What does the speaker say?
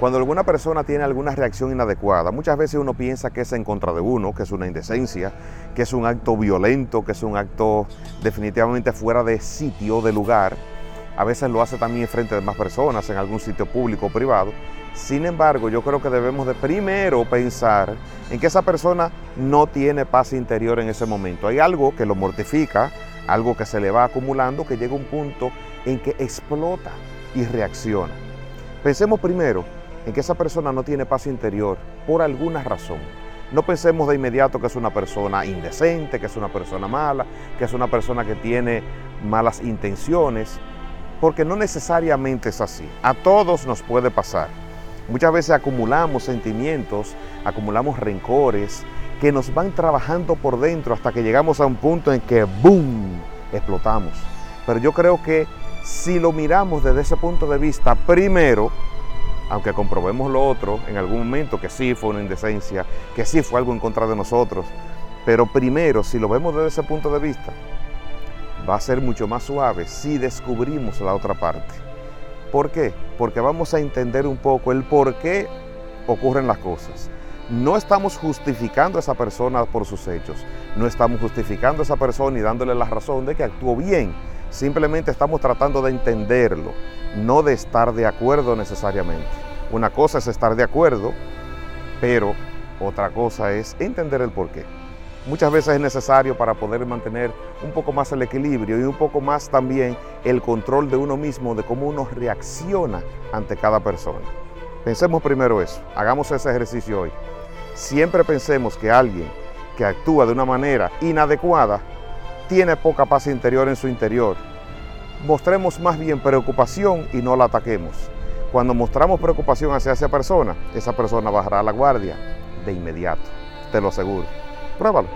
Cuando alguna persona tiene alguna reacción inadecuada, muchas veces uno piensa que es en contra de uno, que es una indecencia, que es un acto violento, que es un acto definitivamente fuera de sitio, de lugar. A veces lo hace también frente de más personas, en algún sitio público o privado. Sin embargo, yo creo que debemos de primero pensar en que esa persona no tiene paz interior en ese momento. Hay algo que lo mortifica, algo que se le va acumulando, que llega un punto en que explota y reacciona. Pensemos primero en que esa persona no tiene paz interior por alguna razón. No pensemos de inmediato que es una persona indecente, que es una persona mala, que es una persona que tiene malas intenciones, porque no necesariamente es así. A todos nos puede pasar. Muchas veces acumulamos sentimientos, acumulamos rencores que nos van trabajando por dentro hasta que llegamos a un punto en que ¡boom! explotamos. Pero yo creo que si lo miramos desde ese punto de vista, primero, aunque comprobemos lo otro en algún momento, que sí fue una indecencia, que sí fue algo en contra de nosotros, pero primero, si lo vemos desde ese punto de vista, va a ser mucho más suave si descubrimos la otra parte. ¿Por qué? Porque vamos a entender un poco el por qué ocurren las cosas. No estamos justificando a esa persona por sus hechos, no estamos justificando a esa persona y dándole la razón de que actuó bien, simplemente estamos tratando de entenderlo no de estar de acuerdo necesariamente. Una cosa es estar de acuerdo, pero otra cosa es entender el porqué. Muchas veces es necesario para poder mantener un poco más el equilibrio y un poco más también el control de uno mismo, de cómo uno reacciona ante cada persona. Pensemos primero eso, hagamos ese ejercicio hoy. Siempre pensemos que alguien que actúa de una manera inadecuada tiene poca paz interior en su interior mostremos más bien preocupación y no la ataquemos. Cuando mostramos preocupación hacia esa persona, esa persona bajará la guardia de inmediato, te lo aseguro. Pruébalo.